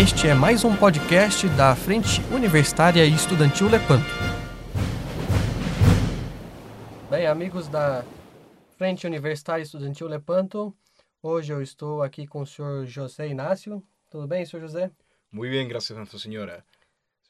Este é mais um podcast da Frente Universitária e Estudantil Lepanto. Bem, amigos da Frente Universitária e Estudantil Lepanto, hoje eu estou aqui com o senhor José Inácio. Tudo bem, senhor José? Muy bien, gracias Nuestra Señora.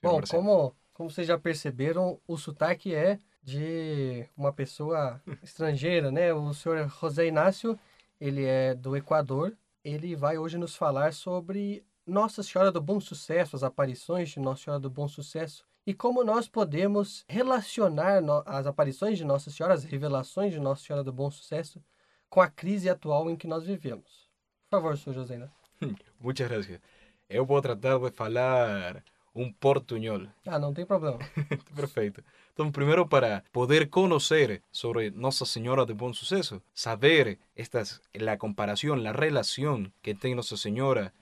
señor Bom, Marcelo. como, como vocês já perceberam, o sotaque é de uma pessoa estrangeira, né? O senhor José Inácio, ele é do Equador. Ele vai hoje nos falar sobre Nossa Senhora do Bom Sucesso, as aparições de Nossa Senhora do Bom Sucesso e como nós podemos relacionar as aparições de Nossa Senhora, as revelações de Nossa Senhora do Bom Sucesso com a crise atual em que nós vivemos. Por favor, senhor José. Muchas gracias. Eu vou tratar de falar um portuñol. Ah, não tem problema. Perfecto. Entonces, primero para poder conocer sobre Nuestra Señora de Buen Suceso, saber estas, la comparación, la relación que tiene Nuestra Señora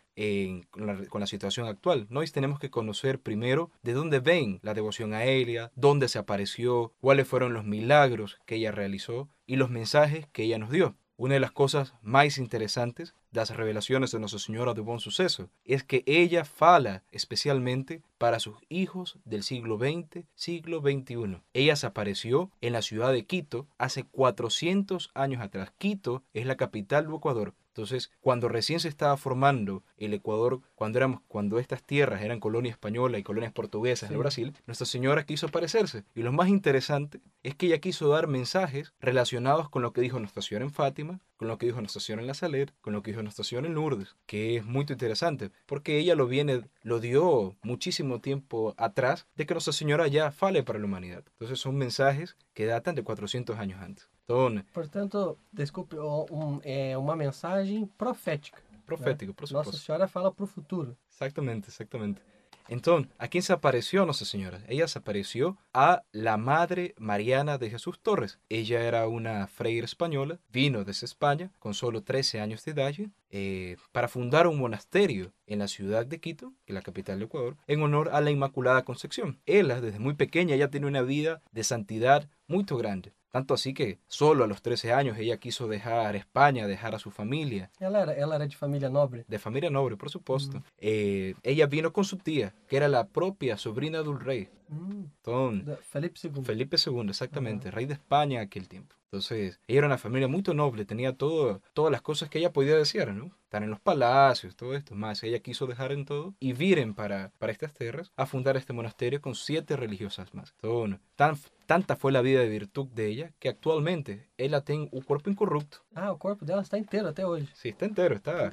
con, la, situación actual. Nós tenemos que conocer primero de dónde ven la devoción a ella, dónde se apareció, cuáles fueron los milagros que ella realizó y los mensajes que ella nos dio. Una de las cosas más interesantes das revelaciones de Nuestra Señora de Buen Suceso es que ella fala especialmente para sus hijos del siglo XX, siglo XXI. Ella se apareció en la ciudad de Quito hace 400 años atrás. Quito es la capital del Ecuador. Entonces, cuando recién se estaba formando el Ecuador, cuando, éramos, cuando estas tierras eran colonia española y colonias portuguesas Sí. de Brasil, Nuestra Señora quiso aparecerse. Y lo más interesante es que ella quiso dar mensajes relacionados con lo que dijo Nuestra Señora en Fátima, con lo que dijo Nuestra Señora en La Saler, con lo que dijo Nuestra Señora en Lourdes, que es muy interesante, porque ella lo viene, lo dio muchísimo tiempo atrás de que Nuestra Señora ya fale para la humanidad. Entonces son mensajes que datan de 400 años antes. Entonces, Portanto, desculpe, um, é uma mensagem profética. profético, por Nossa. Senhora fala para o futuro. Exactamente, exactamente. Entonces, ¿a quién se apareció Nuestra Señora? Ella se apareció a la Madre Mariana de Jesús Torres. Ella era una freira española, vino desde España con solo 13 años de edad eh, para fundar un monasterio en la ciudad de Quito, que es la capital de Ecuador, en honor a la Inmaculada Concepción. Ella, desde muy pequeña, ya tiene una vida de santidad muy grande. Tanto así que solo a los 13 años ella quiso dejar España, dejar a su familia, Ela era, ela era de família nobre. de familia noble, por supuesto. Eh, ella vino con su tía, que era la propia sobrina del rey, Entonces, da Felipe II. Felipe II, exactamente, rey de España en aquel tiempo. Entonces, ella era una familia muy noble, tenía todo, todas las cosas que ella podía desear, ¿no? Estar en los palacios, todo esto. Más, ella quiso dejar en todo y viren para, para estas tierras a fundar este monasterio con siete religiosas más. Entonces, tan, tanta fue la vida de virtud de ella que actualmente ella tiene un cuerpo incorrupto. Ah, o corpo dela está inteiro até hoje. Sí, está entero, está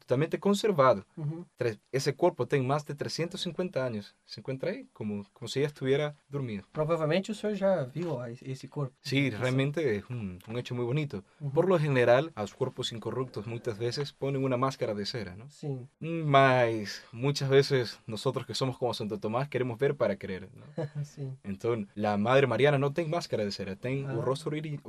totalmente conservado. Uhum. Ese cuerpo tiene más de 350 años. Se encuentra ahí como, como si ella estuviera dormida. Provavelmente o senhor já viu a- ese corpo. Sí, realmente es un, un hecho muy bonito. Uhum. Por lo general, a los cuerpos incorruptos muchas veces ponen una máscara de cera, ¿no? Sim. Mas muchas veces nosotros que somos como Santo Tomás queremos ver para creer, ¿no? Sim. Entonces, la Madre Mariana no tiene máscara de cera, tiene Ah. un rostro ori-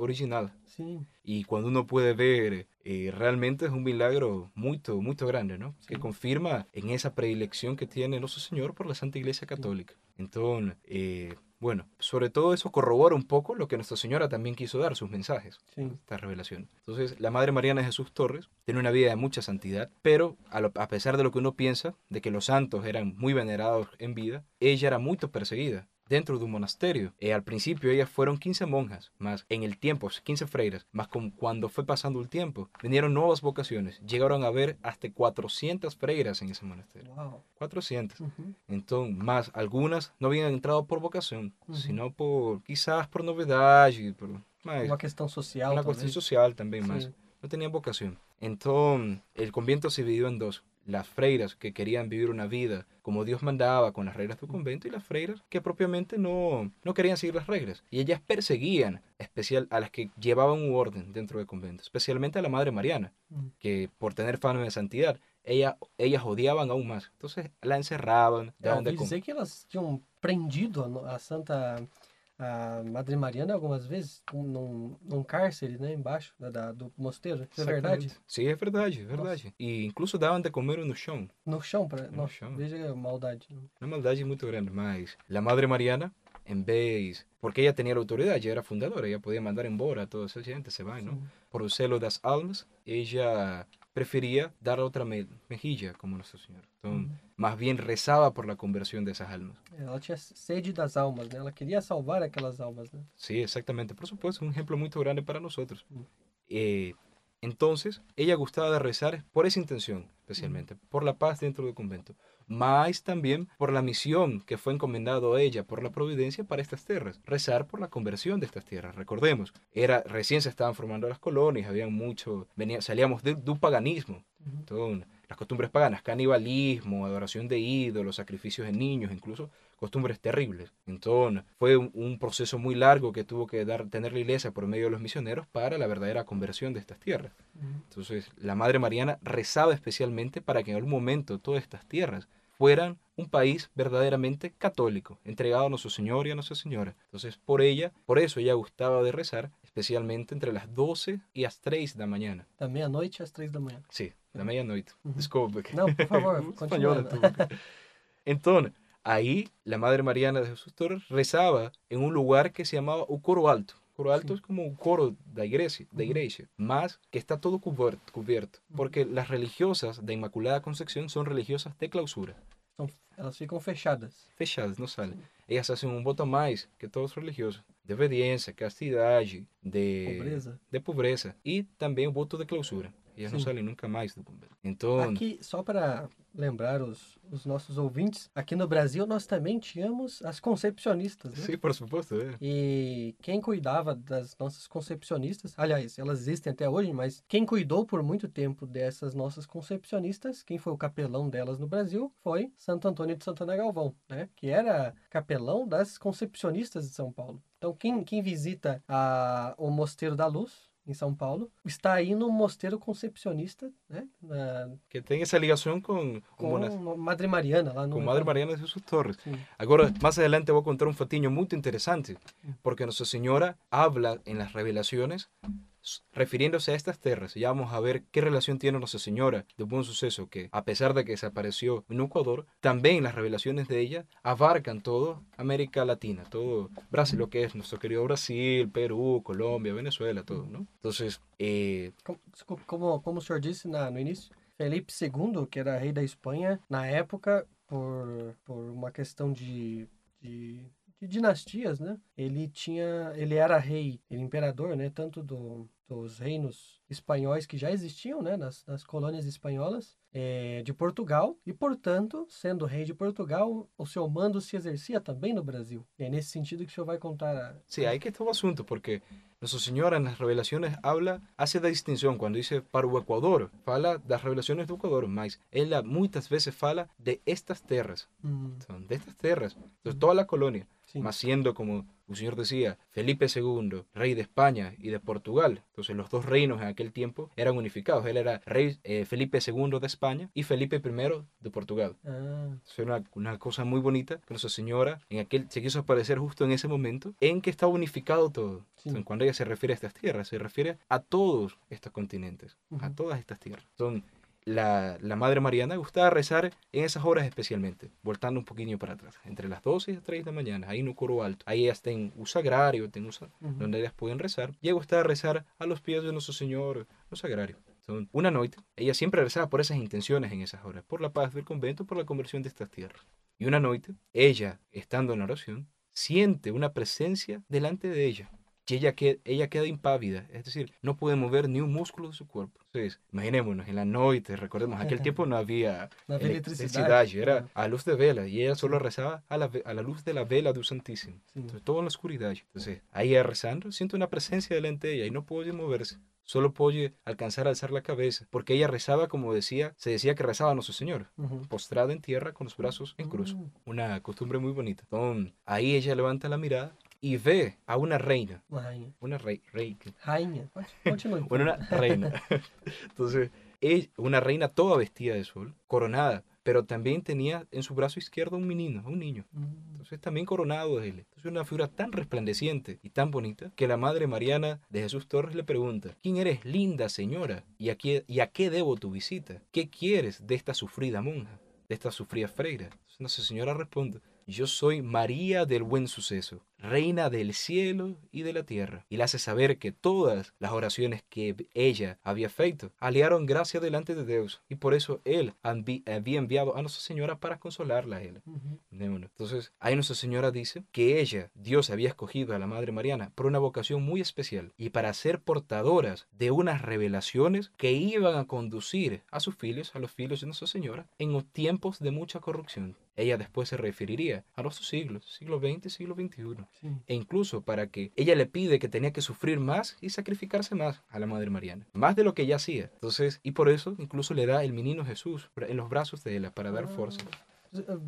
Y cuando uno puede ver, eh, realmente es un milagro muy, muy grande, ¿no? Que Sí. confirma en esa predilección que tiene nuestro Señor por la Santa Iglesia Católica. Entonces, eh, bueno, sobre todo eso corrobora un poco lo que Nuestra Señora también quiso dar, sus mensajes Sim. esta revelación. Entonces, la Madre Mariana de Jesús Torres tiene una vida de mucha santidad, pero a, lo- a pesar de lo que uno piensa, de que los santos eran muy venerados en vida, ella era muy perseguida dentro de un monasterio. Eh, al principio ellas fueron 15 monjas, más en el tiempo, 15 freiras, más con, cuando fue pasando el tiempo, vinieron nuevas vocaciones, llegaron a haber hasta 400 freiras en ese monasterio. Uau. 400. Uhum. Entonces, más algunas no habían entrado por vocación, sino por quizás por novedad, y por, más, Uma questão social, una talvez. cuestión social también más. No tenían vocación. Entonces, el convento se dividió en dos. Las freiras que querían vivir una vida como Dios mandaba con las reglas del convento y las freiras que propiamente no, no querían seguir las reglas. Y ellas perseguían especial a las que llevaban un orden dentro del convento, especialmente a la Madre Mariana, que por tener fama de santidad, ella, ellas odiaban aún más. Entonces la encerraban, daban de dizer que elas tinham prendido a Santa a Madre Mariana algumas vezes um- num, num cárcere, né, embaixo da, da- do mosteiro. Isso é verdade? Exactamente. Sí, es verdad, es verdad. Y incluso daban de comer no chão. No chão, pra... No Nossa, chão. veja a maldade. Una maldad muy grande, más. La Madre Mariana, en vez, porque ella tenía la autoridad, ella era fundadora, ella podía mandar embora a toda esa gente, se va, ¿no? Sim. Por el celo de las almas, ella prefería dar otra me- mejilla, como Nuestra Señora. Entonces, Uhum. más bien rezaba por la conversión de esas almas. Ela tinha sede das almas, né? Ela queria salvar aquelas almas, né? Sí, exactamente. Por supuesto, un ejemplo muy grande para nosotros. Mm. Eh, entonces, ella gustaba de rezar por esa intención, especialmente, por la paz dentro del convento, más también por la misión que fue encomendado a ella por la providencia para estas tierras, rezar por la conversión de estas tierras. Recordemos, era recién se estaban formando las colonias, habían mucho, venía, salíamos de, de un paganismo, todo, las costumbres paganas, canibalismo, adoración de ídolos, sacrificios de niños, incluso costumbres terribles. Entonces, fue un, un proceso muy largo que tuvo que dar, tener la iglesia por medio de los misioneros para la verdadera conversión de estas tierras. Uhum. Entonces, la Madre Mariana rezaba especialmente para que en algún momento todas estas tierras fueran un país verdaderamente católico, entregado a nuestro Señor y a Nuestra Señora. Entonces, por ella, por eso ella gustaba de rezar, especialmente entre las 12 y las 3 de la mañana. Da meia-noite às três da manhã. Sí, da medianoche. Ujú. Desculpe. Não, por favor, Español, continua. tú. Entonces, ahí la Madre Mariana de Jesús Torres rezaba en un lugar que se llamaba o Coro Alto. Coro Alto es como un coro de iglesia, de iglesia, más que está todo cubierto, cubierto, porque las religiosas de Inmaculada Concepción son religiosas de clausura, elas ficam fechadas. fechadas, no salen. Ellas hacen un voto más que todos los religiosos, de obediencia, castidad, de Pobreza. de pobreza y también un voto de clausura. Ellas no Sí. salen nunca más do convento. Entonces, Aqui, só para lembrar os, os nossos ouvintes, aqui no Brasil nós também tínhamos as concepcionistas, né? sí, por supuesto. eh. E quem cuidava das nossas concepcionistas, aliás, elas existem até hoje, mas quem cuidou por muito tempo dessas nossas concepcionistas, quem foi o capelão delas no Brasil, foi Santo Antônio de Santana Galvão, né? Que era capelão das concepcionistas de São Paulo. Então, quem, quem visita a, o Mosteiro da Luz, em São Paulo, está aí no Mosteiro Concepcionista, né? Na, Que tem essa ligação com, com, Madre Mariana lá no. com Madre Mariana de Jesus Torres. Sim. Agora, más adelante voy a contar un fatinho muy interesante, porque Nuestra Señora habla en las revelaciones refiriéndose a estas tierras. Ya vamos a ver qué relación tiene Nuestra Señora de buen suceso, que a pesar de que desapareció en Ecuador, también las revelaciones de ella abarcan todo América Latina, todo Brasil, lo que es nuestro querido Brasil, Perú, Colombia, Venezuela, todo, ¿no? Entonces, eh, Com- Desculpa, como, como o senhor disse na, no início, Felipe II, que era rei da Espanha, na época, por, por uma questão de, de dinastias, né? Ele tinha, ele era rei, ele imperador, né? Tanto do, dos reinos espanhóis que já existiam, né? Nas, nas colônias espanholas, eh, de Portugal, e portanto, sendo rei de Portugal, o seu mando se exercia também no Brasil. E é nesse sentido que o senhor vai contar a, Sí, ahí que está el asunto, porque Nuestra Señora en las revelaciones habla, hace la distinción cuando dice para o Ecuador, fala das revelaciones do Ecuador, mas ella muchas veces fala de estas tierras, Hum, son de estas tierras, de toda la colonia, más siendo como el Señor decía, Felipe II, rey de España y de Portugal. Entonces los dos reinos en aquel tiempo eran unificados. Él era rey eh, Felipe II de España y Felipe I de Portugal. Ah, era una, una cosa muy bonita que Nuestra Señora en aquel, se quiso aparecer justo en ese momento en que estaba unificado todo. Sí. Entonces, cuando ella se refiere a estas tierras, se refiere a todos estos continentes, a todas estas tierras. Son la, la Madre Mariana gustaba rezar en esas horas especialmente, voltando un poquito para atrás, entre las 12 y las 3 de la mañana, ahí en un coro alto. Ahí ellas tienen un sagrario, un uhum. donde ellas pueden rezar. Y ella gustaba rezar a los pies de nuestro Señor, un sagrario. Son una noche, ella siempre rezaba por esas intenciones en esas horas, por la paz del convento, por la conversión de estas tierras. Y una noche, ella, estando en la oración, siente una presencia delante de ella. Y ella, que, ella queda impávida, es decir, no puede mover ni un músculo de su cuerpo. Entonces, imaginémonos, en la noche, recordemos, aquel tiempo no había electricidad, era a luz de vela, y ella solo rezaba a la, a la luz de la vela del Santísimo. Sim. Entonces, todo en la oscuridad. Entonces, ahí rezando, siente una presencia delante de ella y no puede moverse. Solo puede alcanzar a alzar la cabeza, porque ella rezaba, como decía, se decía que rezaba a nuestro Señor, Uhum. postrada en tierra con los brazos en cruz. Hum, Una costumbre muy bonita. Entonces, ahí ella levanta la mirada y ve a una reina, una. Pode- Continue. bueno, una reina. Entonces, ella- una reina toda vestida de sol, coronada, pero también tenía en su brazo izquierdo un menino, un niño. Hum, Entonces también coronado de él. Entonces una figura tan resplandeciente y tan bonita que la madre Mariana de Jesús Torres le pregunta, ¿quién eres, linda señora? ¿Y a qué, y a qué debo tu visita? ¿Qué quieres de esta sufrida monja? De esta sufrida freira. Entonces Nuestra Señora responde, yo soy María del Buen Suceso, reina del cielo y de la tierra. Y le hace saber que todas las oraciones que ella había feito aliaron gracia delante de Dios. Y por eso él había enviado a Nuestra Señora para consolarla a él. Entonces, ahí Nuestra Señora dice que ella, Dios había escogido a la Madre Mariana por una vocación muy especial y para ser portadoras de unas revelaciones que iban a conducir a sus hijos, a los hijos de Nuestra Señora, en los tiempos de mucha corrupción. Ella después se referiría a los siglos, siglo XX, siglo XXI. E incluso para que ella le pide que tenía que sufrir más y sacrificarse más a la Madre Mariana, más de lo que ella hacía. Entonces, y por eso incluso le da el menino Jesús en los brazos de ella para dar fuerza. Ah,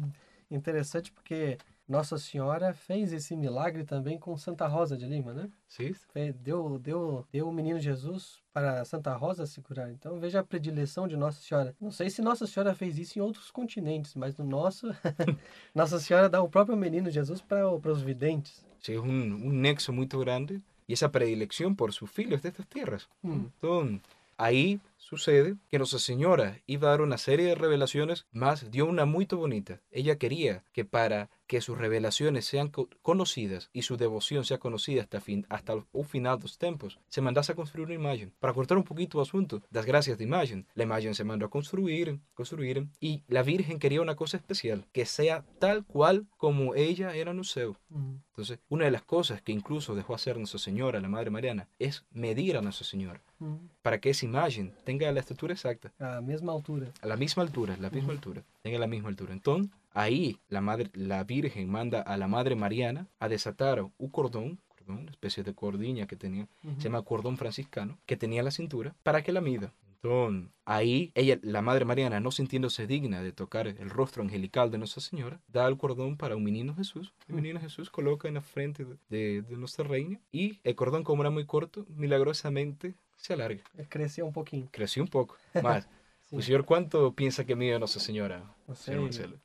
interessante porque Nossa Senhora fez esse milagre também com Santa Rosa de Lima, né? Sim. Deu, deu, deu o menino Jesus para Santa Rosa se curar. Então veja a predileção de Nossa Senhora. Não sei se Nossa Senhora fez isso em outros continentes, mas no nosso, Nossa Senhora dá o próprio menino Jesus para, para os videntes. Sim, um, um nexo muito grande e essa predileção por seus filhos destas terras. Hum. Então, ahí sucede que Nuestra Señora iba a dar una serie de revelaciones, más dio una muy bonita. Ella quería que para que sus revelaciones sean conocidas y su devoción sea conocida hasta, fin, hasta el final de los tiempos, se mandase a construir una imagen. Para cortar un poquito el asunto, las gracias de imagen, la imagen se mandó a construir, construir, y la Virgen quería una cosa especial, que sea tal cual como ella era en el céu. Entonces, una de las cosas que incluso dejó hacer Nuestra Señora, la Madre Mariana, es medir a Nuestra Señora, para que esa imagen tenga la estatura exacta. A la misma altura. A la misma altura, la misma altura, tenga la misma altura. Entonces, Ahí la, madre, la Virgen manda a la Madre Mariana a desatar un cordón, una especie de cordiña que tenía, uh -huh. se llama cordón franciscano, que tenía en la cintura, para que la mida. Entonces, ahí ella, la Madre Mariana, no sintiéndose digna de tocar el rostro angelical de Nuestra Señora, da el cordón para un menino Jesús. El menino Jesús coloca en la frente de, de Nuestra Reina y el cordón, como era muy corto, milagrosamente se alarga. Eh, creció un poquín. Creció un poco, más. sí. Pues, señor cuánto piensa que mide Nuestra Señora? No sé, señor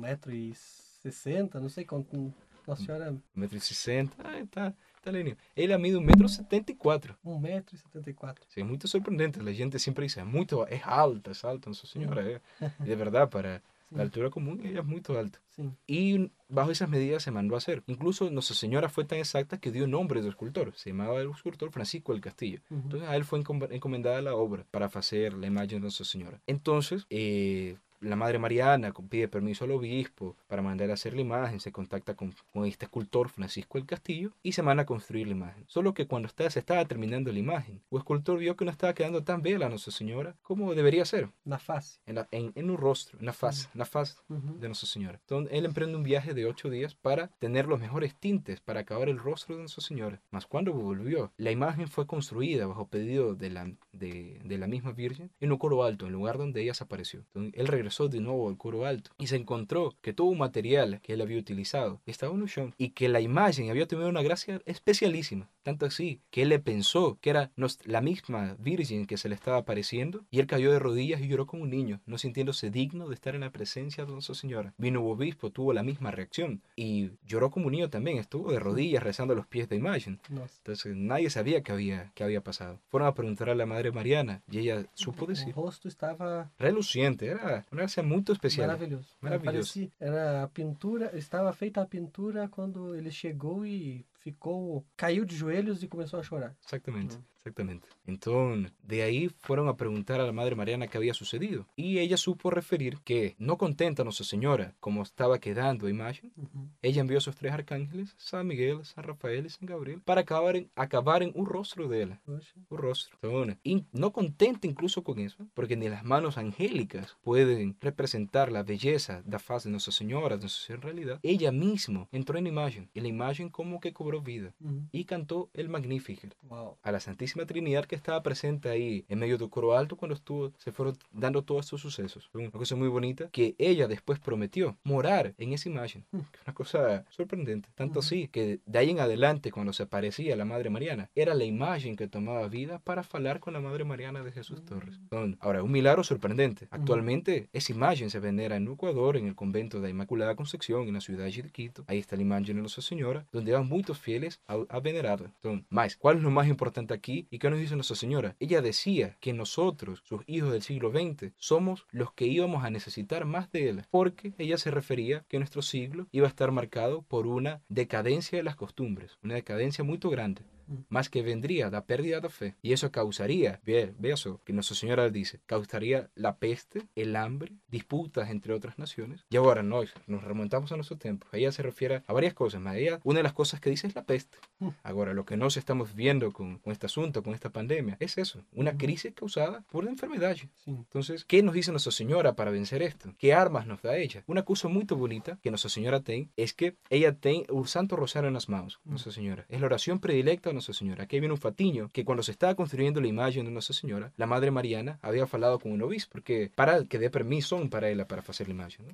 1,60m, não sei quanto. Nossa senhora. 1,60m. Ah, tá. Italiano. Ele mide 1,74m. 1,74m. Sí, es muy sorprendente. La gente siempre dice, es, muy, es alta, es alta, Nossa Señora. Mm. De verdad, para sí. la altura común, ella es muy alta. Sí. Y bajo esas medidas se mandó a hacer. Incluso Nuestra Señora fue tan exacta que dio nombre de escultor. Se llamaba el escultor Francisco del Castillo. Uh -huh. Entonces a él fue encomendada la obra para hacer la imagen de Nuestra Señora. Entonces, eh, la Madre Mariana pide permiso al obispo para mandar a hacer la imagen, se contacta con, con, este escultor Francisco del Castillo y se manda a construir la imagen. Solo que cuando está, se estaba terminando la imagen, el escultor vio que no estaba quedando tan bella Nuestra Señora como debería ser. La faz. En, la, en, en, un rostro, en la faz, en la faz uh -huh. de Nuestra Señora. Entonces él emprende un viaje de ocho días para tener los mejores tintes para acabar el rostro de Nuestra Señora. Mas cuando volvió, la imagen fue construida bajo pedido de la, de, de la misma Virgen en un coro alto, en el lugar donde ella se apareció. Entonces él regresó de nuevo al coro alto y se encontró que todo un material que él había utilizado estaba en un y que la imagen había tenido una gracia especialísima. Tanto así que él le pensó que era la misma Virgen que se le estaba apareciendo y él cayó de rodillas y lloró como un niño, no sintiéndose digno de estar en la presencia de Nuestra Señora. Vino un obispo, tuvo la misma reacción y lloró como un niño también, estuvo de rodillas rezando a los pies de imagen. Entonces nadie sabía qué había, qué había pasado. Fueron a preguntar a la Madre Mariana y ella supo decir. El rostro estaba reluciente, era una gracia muy especial. Maravilhoso. Maravilhoso. Parecia, era a pintura, estava feita a pintura quando ele chegou e ficou, caiu de joelhos e começou a chorar. Exactamente. Uhum. Exactamente. Entonces, de ahí fueron a preguntar a la Madre Mariana qué había sucedido. Y ella supo referir que, no contenta Nuestra Señora como estaba quedando imagen, uh -huh. ella envió a sus tres arcángeles, San Miguel, San Rafael y San Gabriel, para acabar en, acabar en un rostro de ella. Uh -huh. Un rostro. Entonces, y no contenta incluso con eso, porque ni las manos angélicas pueden representar la belleza de la faz de Nuestra Señora, de Nuestra Señora en realidad, ella misma entró en imagen, y la imagen como que cobró vida, uh -huh. y cantó el Magnificat wow. a la Santísima Trinidad que estaba presente ahí en medio del coro alto cuando estuvo, se fueron dando todos estos sucesos. Una cosa muy bonita que ella después prometió morar en esa imagen. Una cosa sorprendente. Tanto así que de ahí en adelante cuando se aparecía la Madre Mariana, era la imagen que tomaba vida para hablar con la Madre Mariana de Jesús Torres. Entonces, ahora, un milagro sorprendente. Actualmente esa imagen se venera en Ecuador, en el convento de Inmaculada Concepción, en la ciudad de Quito. Ahí está la imagen de Nuestra Señora, donde van muchos fieles a, a venerarla. Entonces, más, ¿cuál es lo más importante aquí? ¿Y qué nos dice Nuestra Señora? Ella decía que nosotros, sus hijos del siglo XX, somos los que íbamos a necesitar más de él, porque ella se refería que nuestro siglo iba a estar marcado por una decadencia de las costumbres, una decadencia muy grande más que vendría la pérdida de fe. Y eso causaría, ve, ve eso, que Nuestra Señora dice, causaría la peste, el hambre, disputas entre otras naciones. Y ahora no, nos remontamos a nuestro tiempo. Ella se refiere a varias cosas, más ella, una de las cosas que dice es la peste. Mm. Ahora, lo que nos estamos viendo con, con este asunto, con esta pandemia, es eso, una crisis causada por la enfermedad. Entonces, ¿qué nos dice Nuestra Señora para vencer esto? ¿Qué armas nos da ella? Una cosa muy bonita que Nuestra Señora tiene es que ella tiene un santo rosario en las manos, mm. Nuestra Señora. Es la oración predilecta de Nuestra Señora. Aquí viene un fatiño que cuando se estaba construyendo la imagen de Nuestra Señora, la Madre Mariana había hablado con un obispo porque para que dé permiso para ella para hacer la imagen.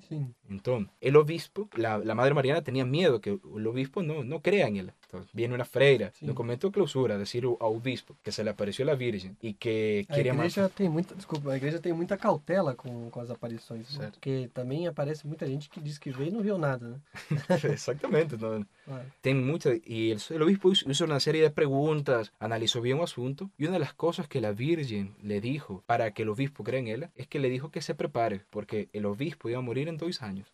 Entonces, el obispo, la, la, Madre Mariana tenía miedo que el obispo no, no crea en él. Entonces, viene una freira, sí. documento de clausura, decir al obispo que se le apareció la Virgen y que a queria igreja matar. tem muita, desculpa, a igreja tem muita cautela com, com as aparições, né? porque também aparece muita gente que diz que veio e não viu nada, né? Exactamente, no, tem mucha y el, el obispo hizo una serie de preguntas analizó bien el asunto y una de las cosas que la Virgen le dijo para que el obispo crea en él es que le dijo que se prepare porque el obispo iba a morir en dos años.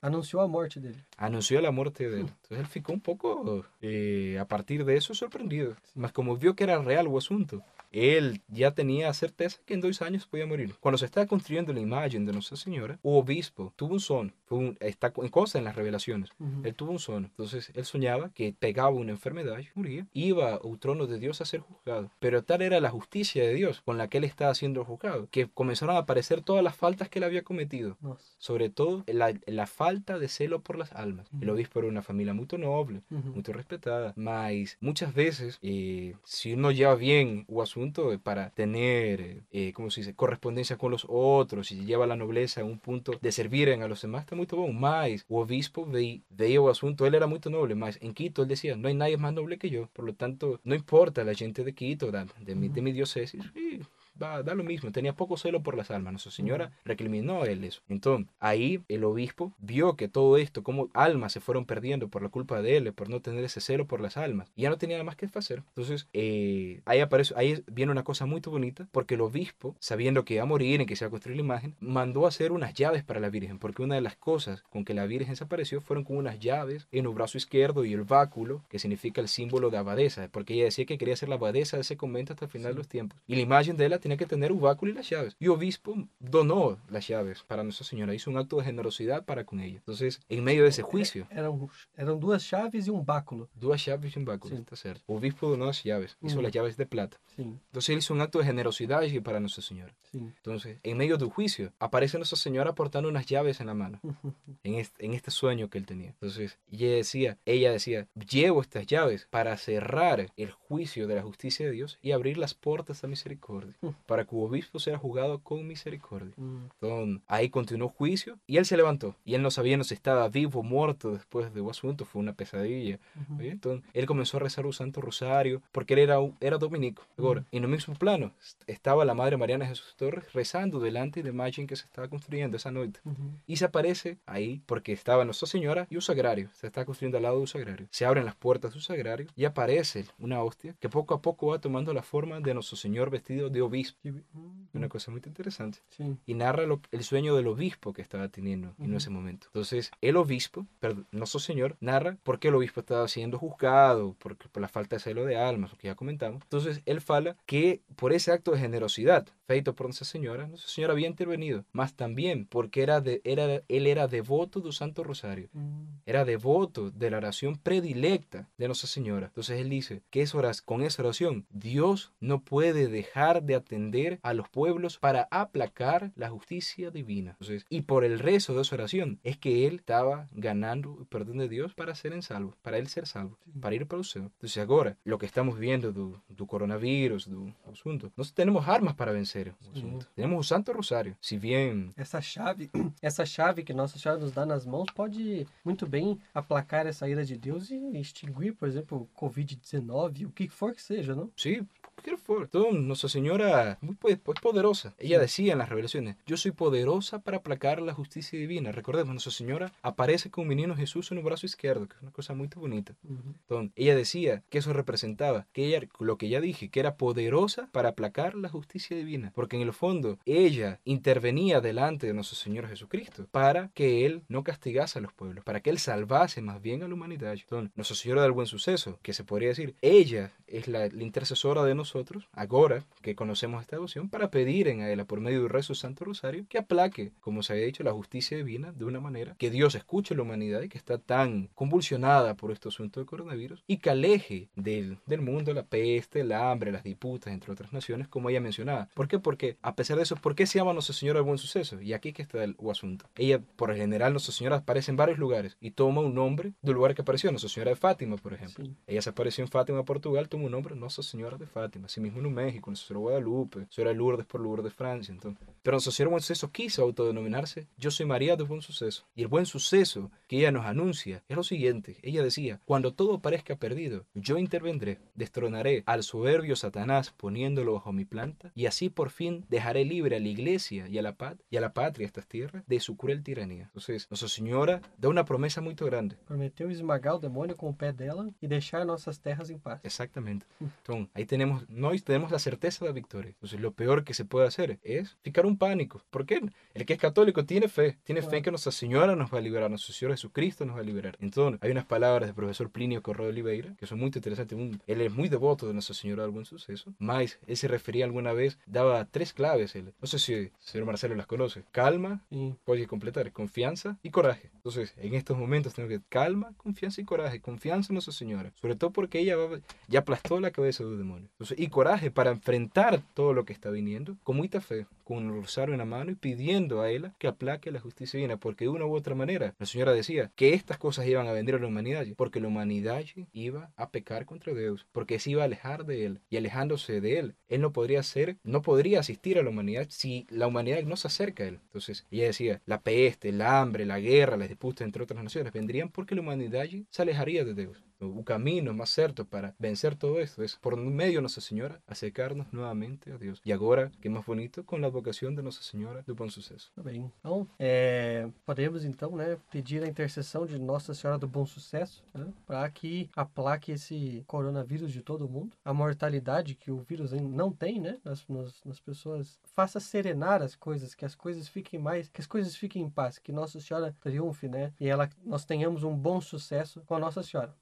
anunció la muerte de él. Anunció la muerte de él. Entonces él ficó un poco, eh, a partir de eso, sorprendido. Mas como vio que era real el asunto, él ya tenía certeza que en dos años podía morir. Cuando se estaba construyendo la imagen de Nuestra Señora, el obispo tuvo un son, fue un, está en cosa en las revelaciones. Él tuvo un son. Entonces él soñaba que pegaba una enfermedad y moría. Iba al trono de Dios a ser juzgado. Pero tal era la justicia de Dios con la que él estaba siendo juzgado, que comenzaron a aparecer todas las faltas que él había cometido. Sobre todo la, la, falta de celo por las almas. El obispo era una familia muy noble, muy respetada. Mas muchas veces, eh, si uno lleva bien o asunto, para tener, eh, ¿cómo se dice?, correspondencia con los otros y lleva la nobleza a un punto de servir a los demás, está muy bueno. Más, o obispo veía el asunto, él era muy noble, más en Quito él decía, no hay nadie más noble que yo, por lo tanto, no importa la gente de Quito, de, mi, de mi diócesis, va, da lo mismo, tenía poco celo por las almas. Nuestra Señora recriminó a él eso. Entonces, ahí el obispo vio que todo esto, como almas se fueron perdiendo por la culpa de él, por no tener ese celo por las almas, y ya no tenía nada más que hacer. Entonces, eh, ahí aparece, ahí viene una cosa muy bonita, porque el obispo, sabiendo que iba a morir y que se iba a construir la imagen, mandó a hacer unas llaves para la Virgen, porque una de las cosas con que la Virgen se apareció fueron con unas llaves en el brazo izquierdo y el báculo, que significa el símbolo de abadesa, porque ella decía que quería ser la abadesa de ese convento hasta el final de los tiempos. Y la imagen de ella tenía que tener un báculo y las llaves. Y obispo donó las llaves para Nuestra Señora, hizo un acto de generosidad para con ella. Entonces, en medio de ese juicio... Eran, eran dos llaves y un báculo. Dos llaves y un báculo, está cierto. Obispo donó las llaves, hizo las llaves de plata. Entonces él hizo un acto de generosidad para Nuestra Señora. Entonces, en medio del juicio, aparece Nuestra Señora portando unas llaves en la mano, en, este, en este sueño que él tenía. Entonces, ella decía, ella decía, llevo estas llaves para cerrar el juicio de la justicia de Dios y abrir las puertas a misericordia, para que obispo sea juzgado con misericordia. Mm. Entonces, ahí continuó juicio y él se levantó. Y él no sabía si estaba vivo o muerto después de un asunto, fue una pesadilla. Entonces, él comenzó a rezar un santo rosario porque él era, era dominico. Ahora, en el mismo plano estaba la Madre Mariana Jesús Torres rezando delante de la imagen que se estaba construyendo esa noche. Y se aparece ahí porque estaba Nuestra Señora y un sagrario. Se está construyendo al lado de un sagrario. Se abren las puertas de un sagrario y aparece una hostia que poco a poco va tomando la forma de Nuestro Señor vestido de obispo. Una cosa muy interesante. Y narra lo, el sueño del obispo que estaba teniendo en ese momento. Entonces, el obispo, perdón, nuestro Señor, narra por qué el obispo estaba siendo juzgado, por, por la falta de celo de almas, lo que ya comentamos. Entonces, él fala que por ese acto de generosidad feito por Nuestra Señora, Nuestra Señora había intervenido, más también porque era de, era, él era devoto del Santo Rosario, mm. era devoto de la oración predilecta de Nuestra Señora. Entonces él dice que es horas, con esa oración Dios no puede dejar de atender a los pueblos para aplacar la justicia divina. Entonces, y por el rezo de esa oración es que él estaba ganando el perdón de Dios para ser en salvo, para él ser salvo, para ir para el cielo. Entonces ahora, lo que estamos viendo del coronavirus, del asunto, no tenemos armas para vencer Temos o Santo Rosário. Se bien. Essa chave, essa chave que Nossa Senhora nos dá nas mãos pode muito bem aplacar essa ira de Deus e extinguir, por exemplo, o Covid-19, o que for que seja, não? Sim, for. Entonces, Nuestra Señora, muy pues, poderosa. Ella decía en las revelaciones, yo soy poderosa para aplacar la justicia divina. Recordemos, Nuestra Señora aparece con un menino Jesús en el brazo izquierdo, que es una cosa muy bonita. Entonces, ella decía que eso representaba, que ella, lo que ya dije, que era poderosa para aplacar la justicia divina. Porque en el fondo, ella intervenía delante de nuestro Señor Jesucristo para que Él no castigase a los pueblos, para que Él salvase más bien a la humanidad. Entonces, Nuestra Señora del Buen Suceso, que se podría decir, ella es la, la intercesora de nosotros, ahora que conocemos esta devoción, para pedir en ella, por medio del rezo Santo Rosario, que aplaque, como se había dicho, la justicia divina de una manera que Dios escuche a la humanidad y que está tan convulsionada por este asunto del coronavirus y que aleje del, del mundo la peste, el hambre, las disputas entre otras naciones, como ella mencionaba. ¿Por qué? Porque a pesar de eso, ¿por qué se llama Nuestra Señora del Buen Suceso? Y aquí que está el asunto. Ella, por el general, Nuestra Señora aparece en varios lugares y toma un nombre del lugar que apareció, Nuestra Señora de Fátima, por ejemplo. Sí. Ella se apareció en Fátima, Portugal, toma un nombre Nuestra Señora de Fátima. Asimismo en México, Nuestra Señora de Guadalupe, de Lourdes por Lourdes, Francia. Entonces. Pero del Buen Suceso quiso autodenominarse Yo soy María del Buen Suceso. Y el buen suceso que ella nos anuncia es lo siguiente. Ella decía, cuando todo parezca perdido, yo intervendré, destronaré al soberbio Satanás poniéndolo bajo mi planta, y así por fin dejaré libre a la iglesia y a la paz y a la patria, estas tierras, de su cruel tiranía. Entonces, Nuestra Señora da una promesa muy grande. Prometeu esmagar o demônio com o pé dela e deixar nossas terras em paz. Exactamente. Entonces, ahí tenemos, no tenemos la certeza de la victoria. Entonces, lo peor que se puede hacer es ficar un pánico. ¿Por qué? El que es católico tiene fe, tiene fe Claro. que Nuestra Señora nos va a liberar, nuestro Señor Jesucristo nos va a liberar. Entonces, hay unas palabras del profesor Plinio Correo de Oliveira que son muy interesantes. Un- él es muy devoto de Nuestra Señora del Buen Suceso. Más, él se refería alguna vez, daba tres claves. Él. No sé si el señor Marcelo las conoce. Calma, E puede completar, confianza y coraje. Entonces, en estos momentos tengo que calma, confianza y coraje. Confianza en Nuestra Señora. Sobre todo porque ella va- ya aplastó la cabeza del demonio. Entonces, y coraje para enfrentar todo lo que está viniendo con mucha fe, con un rosario en la mano y pidiendo a ella que aplaque la justicia divina. Porque de una u otra manera, la Señora decía que estas cosas iban a venir a la humanidad. Porque la humanidad iba a pecar contra Dios. Porque se iba a alejar de Él. Y alejándose de Él, Él no podría ser, no podría asistir a la humanidad si la humanidad no se acerca a Él. Entonces, ella decía, la peste, el hambre, la guerra, las disputas entre otras naciones vendrían porque la humanidad se alejaría de Dios. Un camino más cierto para vencer todo esto es por medio de Nuestra Señora acercarnos nuevamente a Dios. Y ahora, que más bonito, con la vocación de Nuestra Señora do Bom Sucesso. Tudo bem. Então, é, podemos então né, pedir a intercessão de Nossa Senhora do Bom Sucesso né, para que aplaque esse coronavírus de todo mundo. A mortalidade que o vírus não tem, né? Nas, nas, nas pessoas. Faça serenar as coisas, que as coisas fiquem mais. Que as coisas fiquem em paz, que Nossa Senhora triunfe, né? E ela, nós tenhamos um bom sucesso com a Nossa Senhora.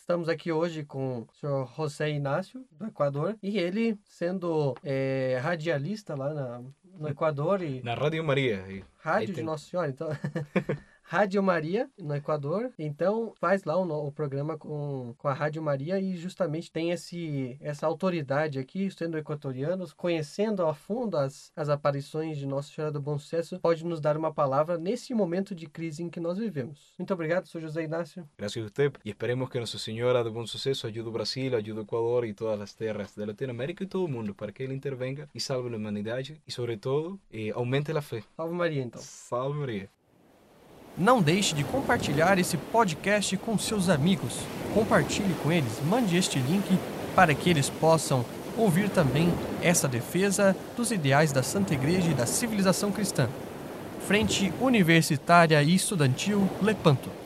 Estamos aqui hoje com o senhor José Inácio, do Equador, e ele sendo é, radialista lá na, no Equador e Na Radio María. y- Rádio Aí de tem- Nossa Senhora, então. Rádio Maria, no Equador. Então, faz lá o, o programa com, com a Rádio Maria e justamente tem esse, essa autoridade aqui, sendo equatorianos, conhecendo a fundo as, as aparições de Nossa Senhora do Bom Sucesso, pode nos dar uma palavra nesse momento de crise em que nós vivemos. Muito obrigado, sou José Inácio. Gracias a usted y esperemos que Nuestra Señora de Buen Suceso ayude a Brasil, ayude a Ecuador y todas las tierras de Latinoamérica y todo el mundo para que Él intervenga y salve la humanidad y sobre todo eh, aumente la fe. Salve Maria, então. Salve María. Não deixe de compartilhar esse podcast com seus amigos. Compartilhe com eles, mande este link para que eles possam ouvir também essa defesa dos ideais da Santa Igreja e da civilização cristã. Frente Universitária e Estudantil Lepanto.